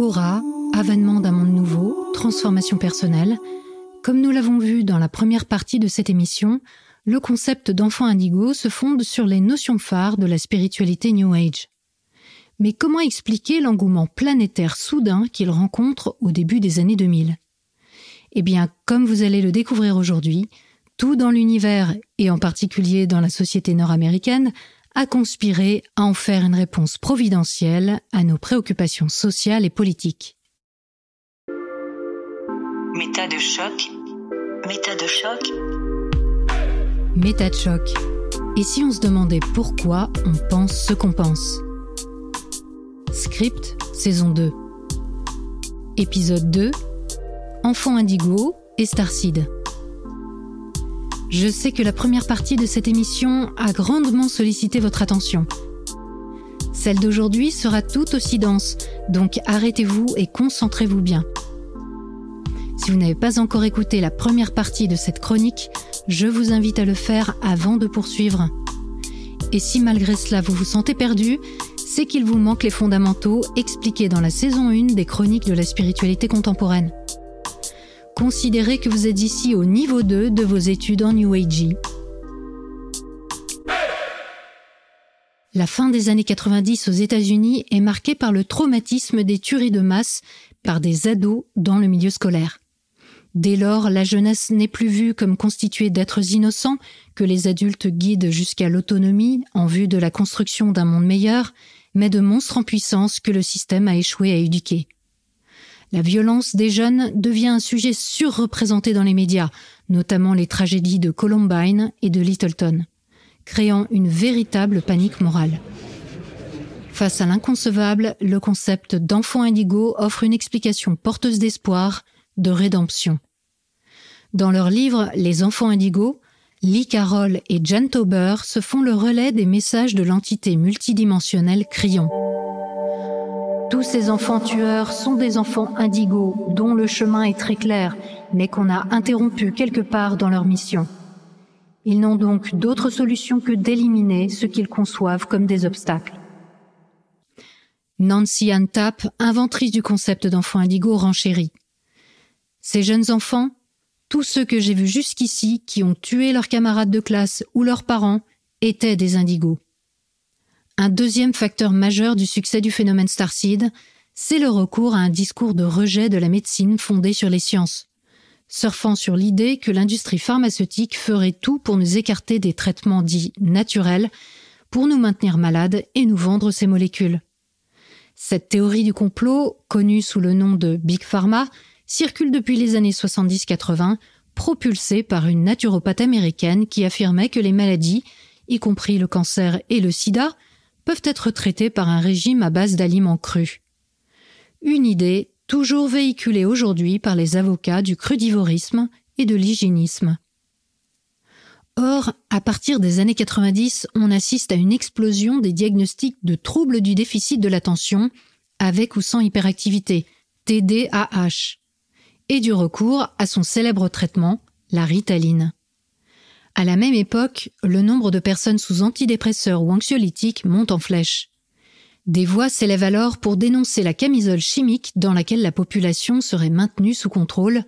Aura, avènement d'un monde nouveau, transformation personnelle. Comme nous l'avons vu dans la première partie de cette émission, le concept d'enfant indigo se fonde sur les notions phares de la spiritualité New Age. Mais comment expliquer l'engouement planétaire soudain qu'il rencontre au début des années 2000 Eh bien, comme vous allez le découvrir aujourd'hui, tout dans l'univers, et en particulier dans la société nord-américaine, a conspiré à en faire une réponse providentielle à nos préoccupations sociales et politiques. Méta de choc. Méta de choc. Méta de choc. Et si on se demandait pourquoi on pense ce qu'on pense? Script, saison 2. Épisode 2. Enfant indigo et Starseed. Je sais que la première partie de cette émission a grandement sollicité votre attention. Celle d'aujourd'hui sera tout aussi dense, donc arrêtez-vous et concentrez-vous bien. Si vous n'avez pas encore écouté la première partie de cette chronique, je vous invite à le faire avant de poursuivre. Et si malgré cela vous vous sentez perdu, c'est qu'il vous manque les fondamentaux expliqués dans la saison 1 des chroniques de la spiritualité contemporaine considérez que vous êtes ici au niveau 2 de vos études en Age. La fin des années 90 aux États-Unis est marquée par le traumatisme des tueries de masse par des ados dans le milieu scolaire. Dès lors, la jeunesse n'est plus vue comme constituée d'êtres innocents que les adultes guident jusqu'à l'autonomie en vue de la construction d'un monde meilleur, mais de monstres en puissance que le système a échoué à éduquer. La violence des jeunes devient un sujet surreprésenté dans les médias, notamment les tragédies de Columbine et de Littleton, créant une véritable panique morale. Face à l'inconcevable, le concept d'enfant indigo offre une explication porteuse d'espoir, de rédemption. Dans leur livre Les enfants indigos, Lee Carroll et Jan Tauber se font le relais des messages de l'entité multidimensionnelle Crion. Tous ces enfants tueurs sont des enfants indigos dont le chemin est très clair, mais qu'on a interrompu quelque part dans leur mission. Ils n'ont donc d'autre solution que d'éliminer ce qu'ils conçoivent comme des obstacles. Nancy Ann Tapp, inventrice du concept d'enfant indigo, renchérit. Ces jeunes enfants, tous ceux que j'ai vus jusqu'ici qui ont tué leurs camarades de classe ou leurs parents, étaient des indigos. Un deuxième facteur majeur du succès du phénomène Starseed, c'est le recours à un discours de rejet de la médecine fondée sur les sciences, surfant sur l'idée que l'industrie pharmaceutique ferait tout pour nous écarter des traitements dits naturels, pour nous maintenir malades et nous vendre ces molécules. Cette théorie du complot, connue sous le nom de Big Pharma, circule depuis les années 70-80, propulsée par une naturopathe américaine qui affirmait que les maladies, y compris le cancer et le sida, peuvent être traités par un régime à base d'aliments crus. Une idée toujours véhiculée aujourd'hui par les avocats du crudivorisme et de l'hygiénisme. Or, à partir des années 90, on assiste à une explosion des diagnostics de troubles du déficit de l'attention, avec ou sans hyperactivité, TDAH, et du recours à son célèbre traitement, la ritaline. À la même époque, le nombre de personnes sous antidépresseurs ou anxiolytiques monte en flèche. Des voix s'élèvent alors pour dénoncer la camisole chimique dans laquelle la population serait maintenue sous contrôle,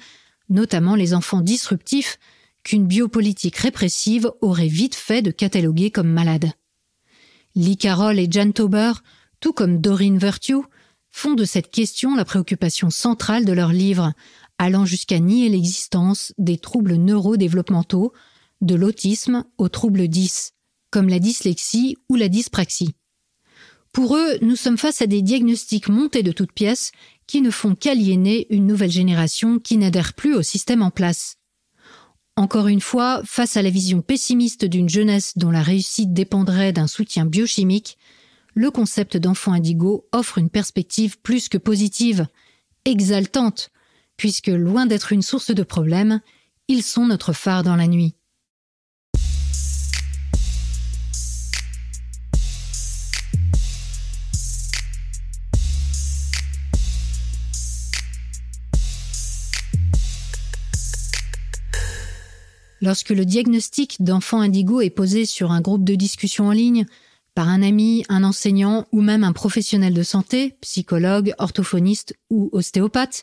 notamment les enfants disruptifs, qu'une biopolitique répressive aurait vite fait de cataloguer comme malades. Lee Carroll et Jan Tauber, tout comme Doreen Virtue, font de cette question la préoccupation centrale de leur livre, allant jusqu'à nier l'existence des troubles neurodéveloppementaux, de l'autisme aux troubles 10, comme la dyslexie ou la dyspraxie. Pour eux, nous sommes face à des diagnostics montés de toutes pièces qui ne font qu'aliéner une nouvelle génération qui n'adhère plus au système en place. Encore une fois, face à la vision pessimiste d'une jeunesse dont la réussite dépendrait d'un soutien biochimique, le concept d'enfant indigo offre une perspective plus que positive, exaltante, puisque loin d'être une source de problèmes, ils sont notre phare dans la nuit. Lorsque le diagnostic d'enfant indigo est posé sur un groupe de discussion en ligne, par un ami, un enseignant ou même un professionnel de santé, psychologue, orthophoniste ou ostéopathe,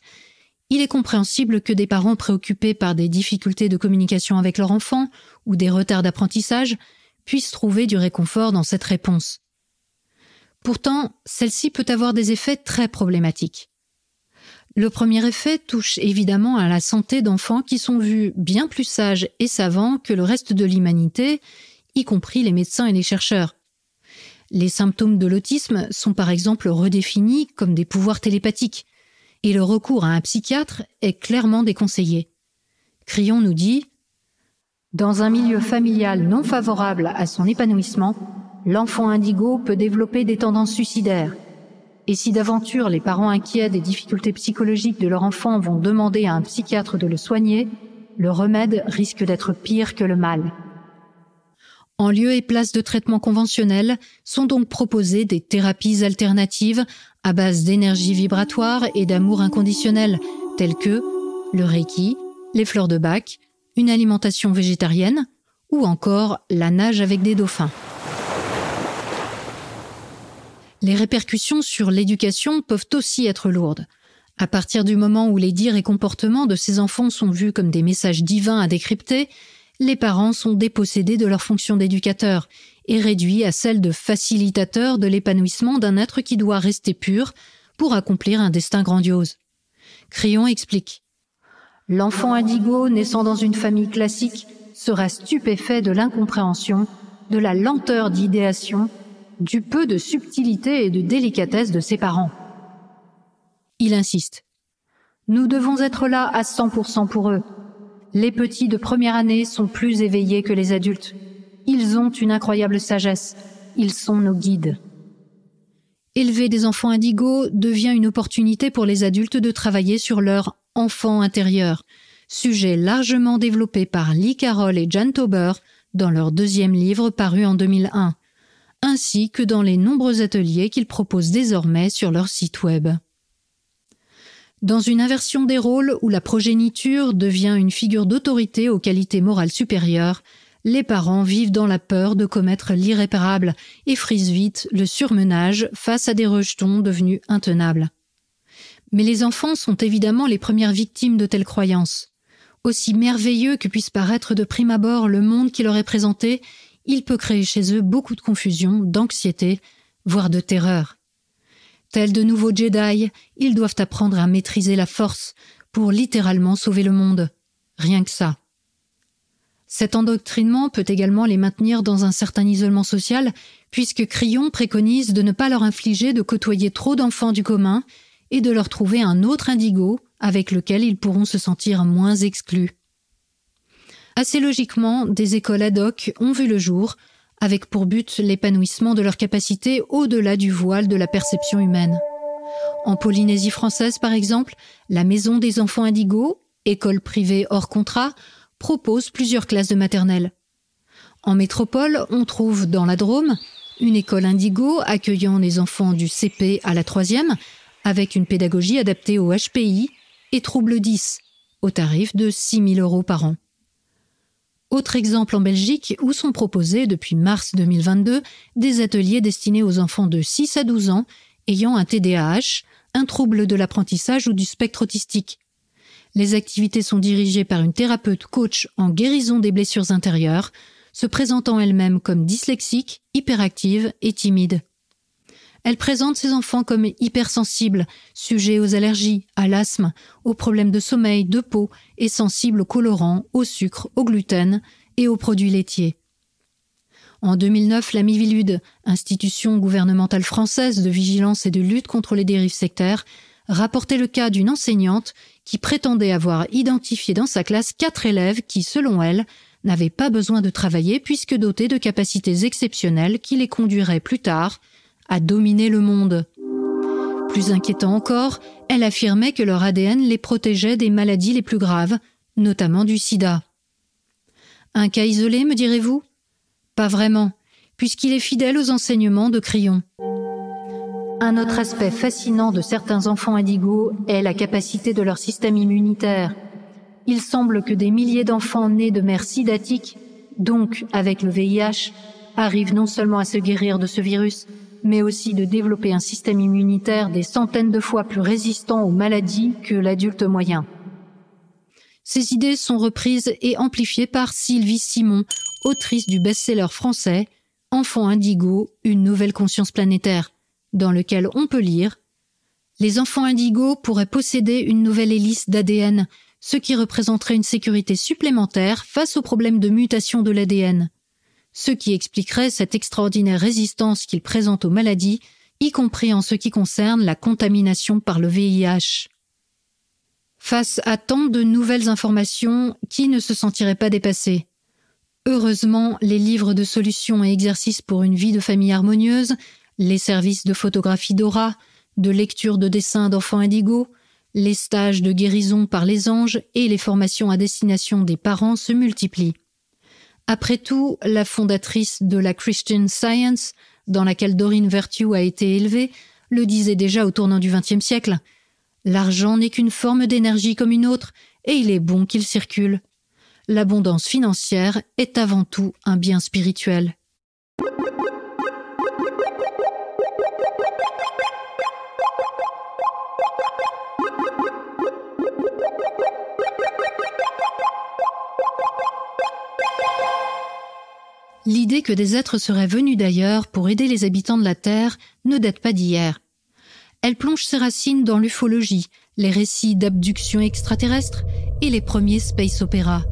il est compréhensible que des parents préoccupés par des difficultés de communication avec leur enfant ou des retards d'apprentissage puissent trouver du réconfort dans cette réponse. Pourtant, celle-ci peut avoir des effets très problématiques. Le premier effet touche évidemment à la santé d'enfants qui sont vus bien plus sages et savants que le reste de l'humanité, y compris les médecins et les chercheurs. Les symptômes de l'autisme sont par exemple redéfinis comme des pouvoirs télépathiques, et le recours à un psychiatre est clairement déconseillé. Crillon nous dit Dans un milieu familial non favorable à son épanouissement, l'enfant indigo peut développer des tendances suicidaires. Et si d'aventure les parents inquiets des difficultés psychologiques de leur enfant vont demander à un psychiatre de le soigner, le remède risque d'être pire que le mal. En lieu et place de traitements conventionnels sont donc proposées des thérapies alternatives à base d'énergie vibratoire et d'amour inconditionnel, telles que le Reiki, les fleurs de bac, une alimentation végétarienne ou encore la nage avec des dauphins. Les répercussions sur l'éducation peuvent aussi être lourdes. À partir du moment où les dires et comportements de ces enfants sont vus comme des messages divins à décrypter, les parents sont dépossédés de leur fonction d'éducateur et réduits à celle de facilitateur de l'épanouissement d'un être qui doit rester pur pour accomplir un destin grandiose. Crayon explique. L'enfant indigo naissant dans une famille classique sera stupéfait de l'incompréhension, de la lenteur d'idéation du peu de subtilité et de délicatesse de ses parents. Il insiste. Nous devons être là à 100% pour eux. Les petits de première année sont plus éveillés que les adultes. Ils ont une incroyable sagesse. Ils sont nos guides. Élever des enfants indigos devient une opportunité pour les adultes de travailler sur leur enfant intérieur, sujet largement développé par Lee Carroll et Jan Tauber dans leur deuxième livre paru en 2001, ainsi que dans les nombreux ateliers qu'ils proposent désormais sur leur site web. Dans une inversion des rôles où la progéniture devient une figure d'autorité aux qualités morales supérieures, les parents vivent dans la peur de commettre l'irréparable et frisent vite le surmenage face à des rejetons devenus intenables. Mais les enfants sont évidemment les premières victimes de telles croyances. Aussi merveilleux que puisse paraître de prime abord le monde qui leur est présenté, il peut créer chez eux beaucoup de confusion, d'anxiété, voire de terreur. Tels de nouveaux Jedi, ils doivent apprendre à maîtriser la force pour littéralement sauver le monde. Rien que ça. Cet endoctrinement peut également les maintenir dans un certain isolement social, puisque Crillon préconise de ne pas leur infliger de côtoyer trop d'enfants du commun et de leur trouver un autre indigo avec lequel ils pourront se sentir moins exclus. Assez logiquement, des écoles ad hoc ont vu le jour, avec pour but l'épanouissement de leurs capacités au-delà du voile de la perception humaine. En Polynésie française, par exemple, la Maison des enfants indigos, école privée hors contrat, propose plusieurs classes de maternelle. En métropole, on trouve dans la Drôme une école indigo accueillant les enfants du CP à la troisième, avec une pédagogie adaptée au HPI et trouble 10, au tarif de 6 000 euros par an. Autre exemple en Belgique où sont proposés depuis mars 2022 des ateliers destinés aux enfants de 6 à 12 ans ayant un TDAH, un trouble de l'apprentissage ou du spectre autistique. Les activités sont dirigées par une thérapeute coach en guérison des blessures intérieures, se présentant elle-même comme dyslexique, hyperactive et timide. Elle présente ses enfants comme hypersensibles, sujets aux allergies, à l'asthme, aux problèmes de sommeil, de peau et sensibles aux colorants, au sucre, au gluten et aux produits laitiers. En 2009, la Mivilude, institution gouvernementale française de vigilance et de lutte contre les dérives sectaires, rapportait le cas d'une enseignante qui prétendait avoir identifié dans sa classe quatre élèves qui, selon elle, n'avaient pas besoin de travailler puisque dotés de capacités exceptionnelles qui les conduiraient plus tard à dominer le monde. Plus inquiétant encore, elle affirmait que leur ADN les protégeait des maladies les plus graves, notamment du sida. Un cas isolé, me direz-vous? Pas vraiment, puisqu'il est fidèle aux enseignements de Crillon. Un autre aspect fascinant de certains enfants indigos est la capacité de leur système immunitaire. Il semble que des milliers d'enfants nés de mères sidatiques, donc avec le VIH, arrivent non seulement à se guérir de ce virus, mais aussi de développer un système immunitaire des centaines de fois plus résistant aux maladies que l'adulte moyen. Ces idées sont reprises et amplifiées par Sylvie Simon, autrice du best-seller français Enfant indigo, une nouvelle conscience planétaire, dans lequel on peut lire Les enfants indigos pourraient posséder une nouvelle hélice d'ADN, ce qui représenterait une sécurité supplémentaire face aux problèmes de mutation de l'ADN ce qui expliquerait cette extraordinaire résistance qu'il présente aux maladies, y compris en ce qui concerne la contamination par le VIH. Face à tant de nouvelles informations, qui ne se sentirait pas dépassé Heureusement, les livres de solutions et exercices pour une vie de famille harmonieuse, les services de photographie d'aura, de lecture de dessins d'enfants indigos, les stages de guérison par les anges et les formations à destination des parents se multiplient. Après tout, la fondatrice de la Christian Science, dans laquelle Doreen Virtue a été élevée, le disait déjà au tournant du XXe siècle. L'argent n'est qu'une forme d'énergie comme une autre, et il est bon qu'il circule. L'abondance financière est avant tout un bien spirituel. L'idée que des êtres seraient venus d'ailleurs pour aider les habitants de la Terre ne date pas d'hier. Elle plonge ses racines dans l'ufologie, les récits d'abduction extraterrestres et les premiers space opéras.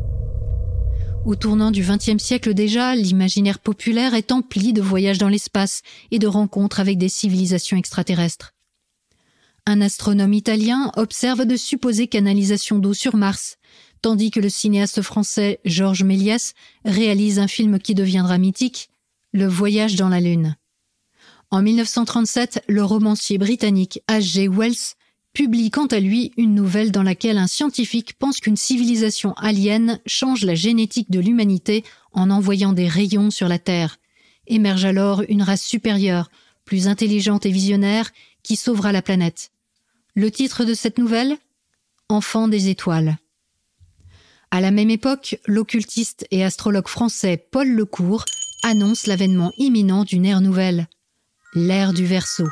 Au tournant du XXe siècle déjà, l'imaginaire populaire est empli de voyages dans l'espace et de rencontres avec des civilisations extraterrestres. Un astronome italien observe de supposées canalisations d'eau sur Mars, tandis que le cinéaste français Georges Méliès réalise un film qui deviendra mythique, Le Voyage dans la Lune. En 1937, le romancier britannique H.G. Wells publie quant à lui une nouvelle dans laquelle un scientifique pense qu'une civilisation alien change la génétique de l'humanité en envoyant des rayons sur la Terre. Émerge alors une race supérieure, plus intelligente et visionnaire, qui sauvera la planète. Le titre de cette nouvelle? Enfant des étoiles. À la même époque, l'occultiste et astrologue français Paul Lecourt annonce l'avènement imminent d'une ère nouvelle, l'ère du Verseau.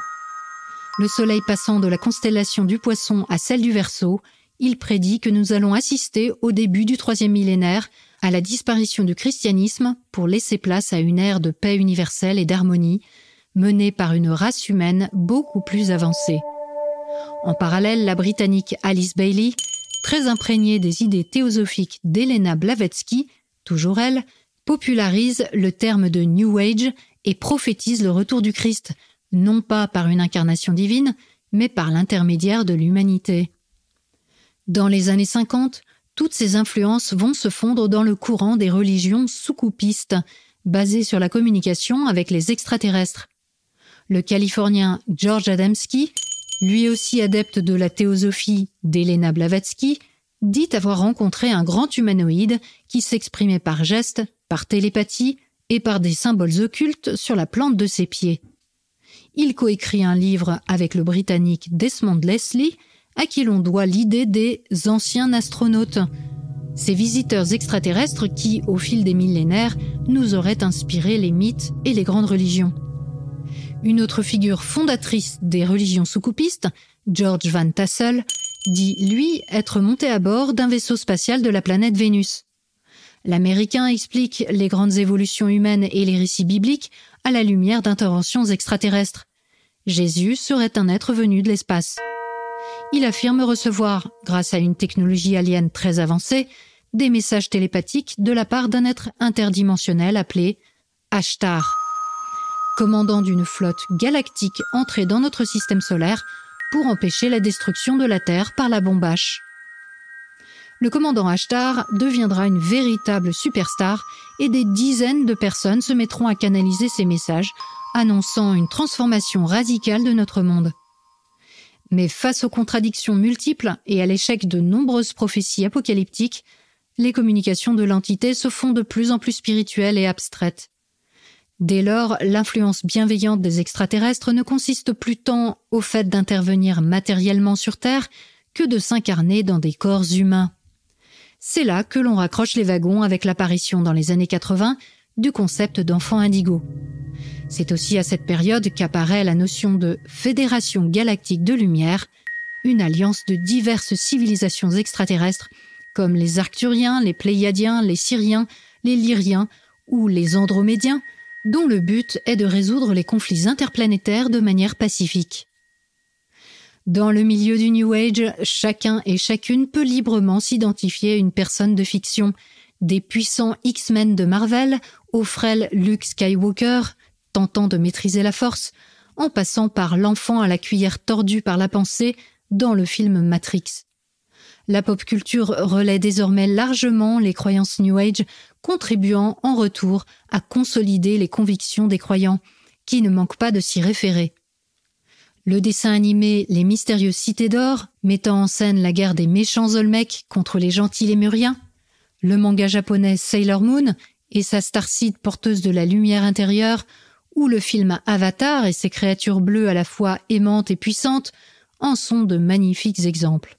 Le soleil passant de la constellation du Poisson à celle du Verseau, il prédit que nous allons assister au début du troisième millénaire à la disparition du christianisme pour laisser place à une ère de paix universelle et d'harmonie menée par une race humaine beaucoup plus avancée. En parallèle, la Britannique Alice Bailey très imprégnée des idées théosophiques d'Elena Blavatsky, toujours elle, popularise le terme de New Age et prophétise le retour du Christ, non pas par une incarnation divine, mais par l'intermédiaire de l'humanité. Dans les années 50, toutes ces influences vont se fondre dans le courant des religions soucoupistes, basées sur la communication avec les extraterrestres. Le Californien George Adamski lui aussi adepte de la théosophie d'Elena Blavatsky, dit avoir rencontré un grand humanoïde qui s'exprimait par gestes, par télépathie et par des symboles occultes sur la plante de ses pieds. Il coécrit un livre avec le Britannique Desmond Leslie, à qui l'on doit l'idée des anciens astronautes, ces visiteurs extraterrestres qui, au fil des millénaires, nous auraient inspiré les mythes et les grandes religions. Une autre figure fondatrice des religions soucoupistes, George Van Tassel, dit lui être monté à bord d'un vaisseau spatial de la planète Vénus. L'Américain explique les grandes évolutions humaines et les récits bibliques à la lumière d'interventions extraterrestres. Jésus serait un être venu de l'espace. Il affirme recevoir, grâce à une technologie alien très avancée, des messages télépathiques de la part d'un être interdimensionnel appelé Ashtar commandant d'une flotte galactique entrée dans notre système solaire pour empêcher la destruction de la Terre par la bombache. Le commandant Ashtar deviendra une véritable superstar et des dizaines de personnes se mettront à canaliser ses messages, annonçant une transformation radicale de notre monde. Mais face aux contradictions multiples et à l'échec de nombreuses prophéties apocalyptiques, les communications de l'entité se font de plus en plus spirituelles et abstraites. Dès lors, l'influence bienveillante des extraterrestres ne consiste plus tant au fait d'intervenir matériellement sur Terre que de s'incarner dans des corps humains. C'est là que l'on raccroche les wagons avec l'apparition dans les années 80 du concept d'enfant indigo. C'est aussi à cette période qu'apparaît la notion de Fédération galactique de lumière, une alliance de diverses civilisations extraterrestres comme les Arcturiens, les Pléiadiens, les Syriens, les Lyriens ou les Andromédiens, dont le but est de résoudre les conflits interplanétaires de manière pacifique. Dans le milieu du New Age, chacun et chacune peut librement s'identifier à une personne de fiction, des puissants X-Men de Marvel au frêle Luke Skywalker, tentant de maîtriser la force, en passant par l'enfant à la cuillère tordue par la pensée dans le film Matrix. La pop culture relaie désormais largement les croyances New Age, contribuant en retour à consolider les convictions des croyants, qui ne manquent pas de s'y référer. Le dessin animé Les mystérieuses cités d'or, mettant en scène la guerre des méchants Olmecs contre les gentils Lémuriens, le manga japonais Sailor Moon et sa starseed porteuse de la lumière intérieure, ou le film Avatar et ses créatures bleues à la fois aimantes et puissantes, en sont de magnifiques exemples.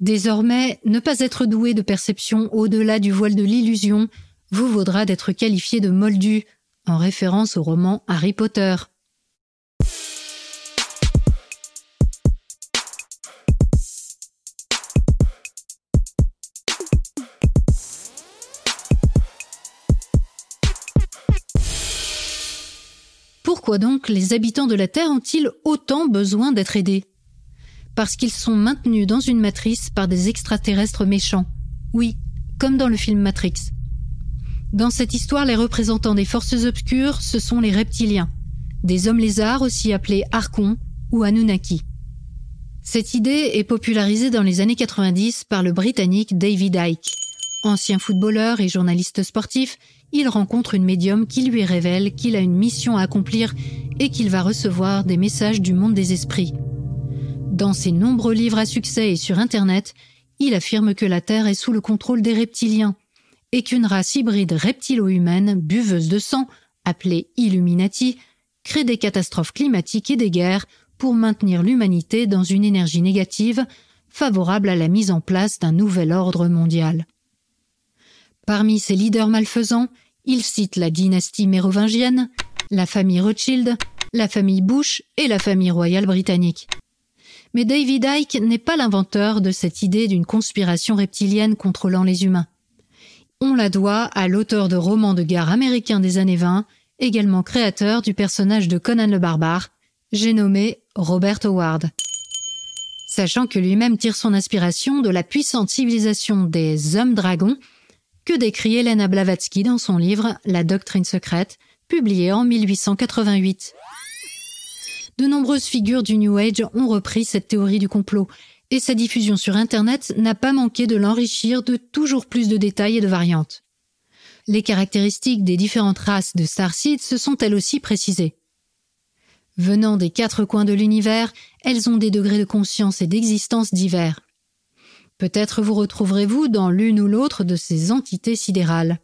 Désormais, ne pas être doué de perception au-delà du voile de l'illusion vous vaudra d'être qualifié de moldu, en référence au roman Harry Potter. Pourquoi donc les habitants de la Terre ont-ils autant besoin d'être aidés? Parce qu'ils sont maintenus dans une matrice par des extraterrestres méchants. Oui, comme dans le film Matrix. Dans cette histoire, les représentants des forces obscures, ce sont les reptiliens, des hommes lézards aussi appelés Archons ou Anunnaki. Cette idée est popularisée dans les années 90 par le Britannique David Icke. Ancien footballeur et journaliste sportif, il rencontre une médium qui lui révèle qu'il a une mission à accomplir et qu'il va recevoir des messages du monde des esprits. Dans ses nombreux livres à succès et sur Internet, il affirme que la Terre est sous le contrôle des reptiliens et qu'une race hybride reptilo-humaine, buveuse de sang, appelée Illuminati, crée des catastrophes climatiques et des guerres pour maintenir l'humanité dans une énergie négative favorable à la mise en place d'un nouvel ordre mondial. Parmi ses leaders malfaisants, il cite la dynastie mérovingienne, la famille Rothschild, la famille Bush et la famille royale britannique. Mais David Icke n'est pas l'inventeur de cette idée d'une conspiration reptilienne contrôlant les humains. On la doit à l'auteur de romans de guerre américains des années 20, également créateur du personnage de Conan le barbare, j'ai nommé Robert Howard. Sachant que lui-même tire son inspiration de la puissante civilisation des hommes dragons, que décrit Elena Blavatsky dans son livre La doctrine secrète, publié en 1888. De nombreuses figures du New Age ont repris cette théorie du complot, et sa diffusion sur Internet n'a pas manqué de l'enrichir de toujours plus de détails et de variantes. Les caractéristiques des différentes races de Starseed se sont elles aussi précisées. Venant des quatre coins de l'univers, elles ont des degrés de conscience et d'existence divers. Peut-être vous retrouverez-vous dans l'une ou l'autre de ces entités sidérales.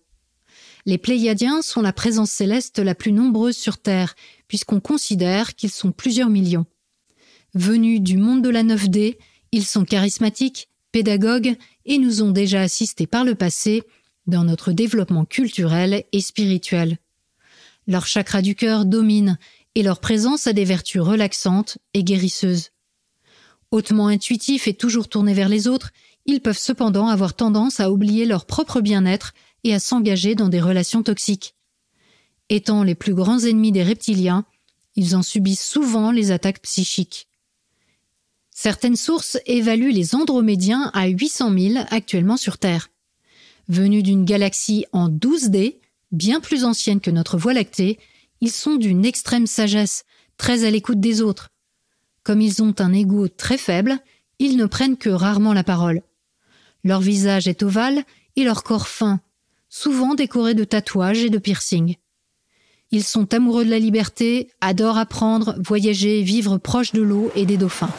Les Pléiadiens sont la présence céleste la plus nombreuse sur Terre, puisqu'on considère qu'ils sont plusieurs millions. Venus du monde de la 9D, ils sont charismatiques, pédagogues et nous ont déjà assistés par le passé dans notre développement culturel et spirituel. Leur chakra du cœur domine et leur présence a des vertus relaxantes et guérisseuses. Hautement intuitifs et toujours tournés vers les autres, ils peuvent cependant avoir tendance à oublier leur propre bien-être et à s'engager dans des relations toxiques. Étant les plus grands ennemis des reptiliens, ils en subissent souvent les attaques psychiques. Certaines sources évaluent les Andromédiens à 800 000 actuellement sur Terre. Venus d'une galaxie en 12D, bien plus ancienne que notre Voie lactée, ils sont d'une extrême sagesse, très à l'écoute des autres, comme ils ont un ego très faible, ils ne prennent que rarement la parole. Leur visage est ovale et leur corps fin, souvent décoré de tatouages et de piercings. Ils sont amoureux de la liberté, adorent apprendre, voyager, vivre proche de l'eau et des dauphins.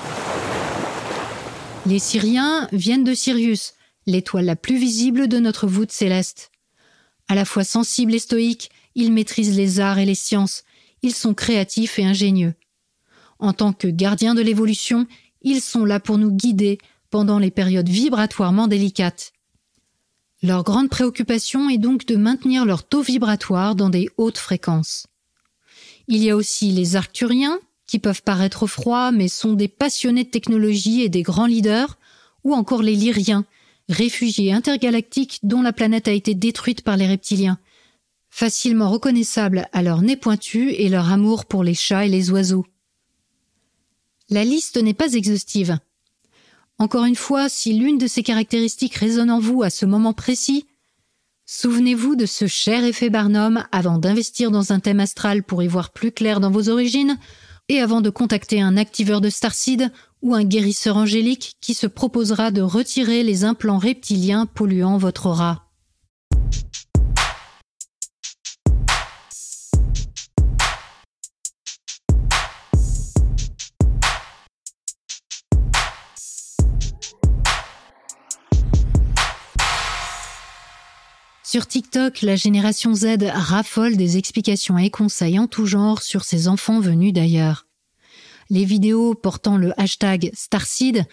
Les Syriens viennent de Sirius, l'étoile la plus visible de notre voûte céleste. À la fois sensibles et stoïques, ils maîtrisent les arts et les sciences, ils sont créatifs et ingénieux. En tant que gardiens de l'évolution, ils sont là pour nous guider pendant les périodes vibratoirement délicates. Leur grande préoccupation est donc de maintenir leur taux vibratoire dans des hautes fréquences. Il y a aussi les arcturiens, qui peuvent paraître froids mais sont des passionnés de technologie et des grands leaders, ou encore les lyriens, réfugiés intergalactiques dont la planète a été détruite par les reptiliens, facilement reconnaissables à leur nez pointu et leur amour pour les chats et les oiseaux. La liste n'est pas exhaustive. Encore une fois, si l'une de ces caractéristiques résonne en vous à ce moment précis, souvenez-vous de ce cher effet Barnum avant d'investir dans un thème astral pour y voir plus clair dans vos origines, et avant de contacter un activeur de Starseed ou un guérisseur angélique qui se proposera de retirer les implants reptiliens polluant votre aura. Sur TikTok, la génération Z raffole des explications et conseils en tout genre sur ses enfants venus d'ailleurs. Les vidéos portant le hashtag Starseed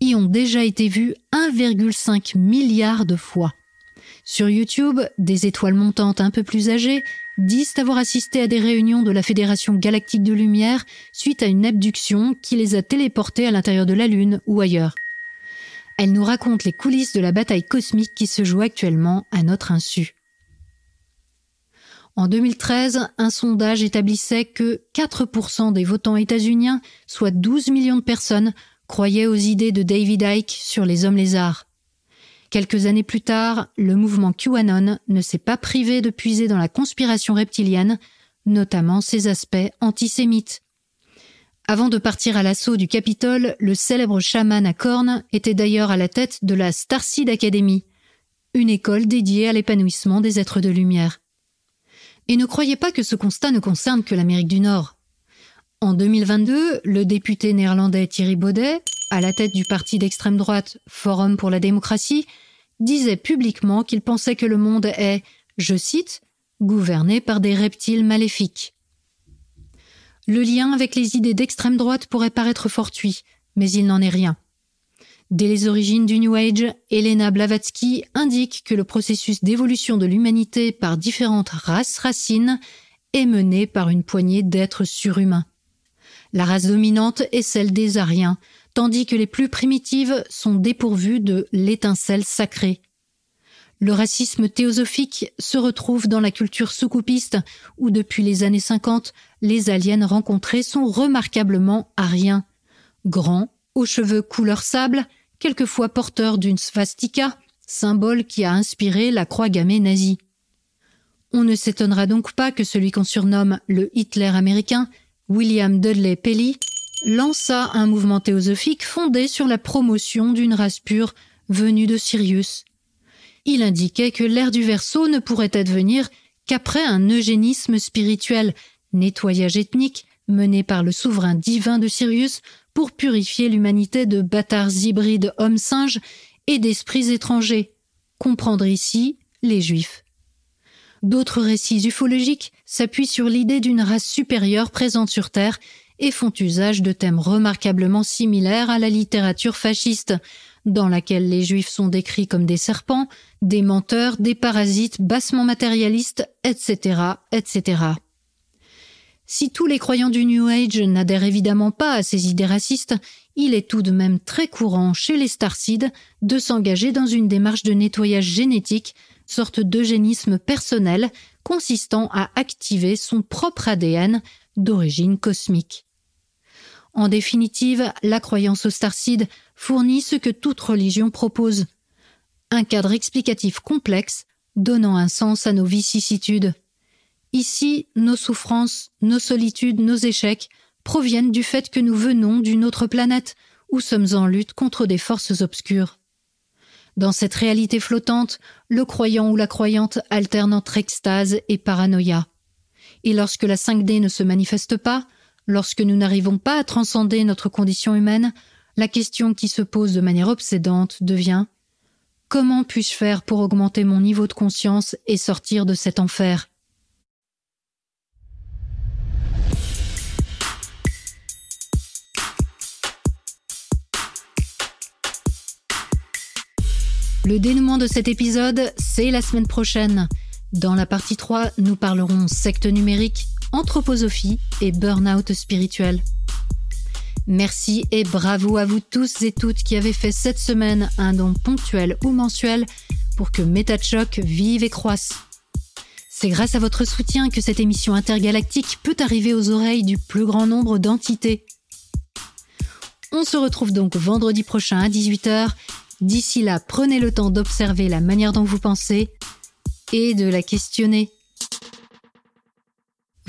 y ont déjà été vues 1,5 milliard de fois. Sur YouTube, des étoiles montantes un peu plus âgées disent avoir assisté à des réunions de la Fédération galactique de lumière suite à une abduction qui les a téléportés à l'intérieur de la Lune ou ailleurs. Elle nous raconte les coulisses de la bataille cosmique qui se joue actuellement à notre insu. En 2013, un sondage établissait que 4% des votants états-uniens, soit 12 millions de personnes, croyaient aux idées de David Icke sur les hommes lézards. Quelques années plus tard, le mouvement QAnon ne s'est pas privé de puiser dans la conspiration reptilienne, notamment ses aspects antisémites. Avant de partir à l'assaut du Capitole, le célèbre chaman à cornes était d'ailleurs à la tête de la Starseed Academy, une école dédiée à l'épanouissement des êtres de lumière. Et ne croyez pas que ce constat ne concerne que l'Amérique du Nord. En 2022, le député néerlandais Thierry Baudet, à la tête du parti d'extrême droite Forum pour la démocratie, disait publiquement qu'il pensait que le monde est, je cite, gouverné par des reptiles maléfiques. Le lien avec les idées d'extrême droite pourrait paraître fortuit, mais il n'en est rien. Dès les origines du New Age, Elena Blavatsky indique que le processus d'évolution de l'humanité par différentes races racines est mené par une poignée d'êtres surhumains. La race dominante est celle des Ariens, tandis que les plus primitives sont dépourvues de l'étincelle sacrée, le racisme théosophique se retrouve dans la culture soucoupiste, où depuis les années 50, les aliens rencontrés sont remarquablement ariens. Grands, aux cheveux couleur sable, quelquefois porteurs d'une svastika, symbole qui a inspiré la croix gammée nazie. On ne s'étonnera donc pas que celui qu'on surnomme le Hitler américain, William Dudley Pelly, lança un mouvement théosophique fondé sur la promotion d'une race pure venue de Sirius, il indiquait que l'ère du Verseau ne pourrait advenir qu'après un eugénisme spirituel, nettoyage ethnique mené par le souverain divin de Sirius pour purifier l'humanité de bâtards hybrides hommes-singes et d'esprits étrangers, comprendre ici les juifs. D'autres récits ufologiques s'appuient sur l'idée d'une race supérieure présente sur Terre et font usage de thèmes remarquablement similaires à la littérature fasciste, dans laquelle les juifs sont décrits comme des serpents, des menteurs, des parasites bassement matérialistes, etc., etc. Si tous les croyants du New Age n'adhèrent évidemment pas à ces idées racistes, il est tout de même très courant chez les Starseed de s'engager dans une démarche de nettoyage génétique, sorte d'eugénisme personnel consistant à activer son propre ADN d'origine cosmique. En définitive, la croyance au Starseed fournit ce que toute religion propose. Un cadre explicatif complexe, donnant un sens à nos vicissitudes. Ici, nos souffrances, nos solitudes, nos échecs proviennent du fait que nous venons d'une autre planète, où sommes en lutte contre des forces obscures. Dans cette réalité flottante, le croyant ou la croyante alterne entre extase et paranoïa. Et lorsque la 5D ne se manifeste pas, lorsque nous n'arrivons pas à transcender notre condition humaine, la question qui se pose de manière obsédante devient Comment puis-je faire pour augmenter mon niveau de conscience et sortir de cet enfer? Le dénouement de cet épisode, c'est la semaine prochaine. Dans la partie 3, nous parlerons secte numérique, anthroposophie et burn-out spirituel. Merci et bravo à vous tous et toutes qui avez fait cette semaine un don ponctuel ou mensuel pour que MetaChoc vive et croisse. C'est grâce à votre soutien que cette émission intergalactique peut arriver aux oreilles du plus grand nombre d'entités. On se retrouve donc vendredi prochain à 18h D'ici là, prenez le temps d'observer la manière dont vous pensez et de la questionner.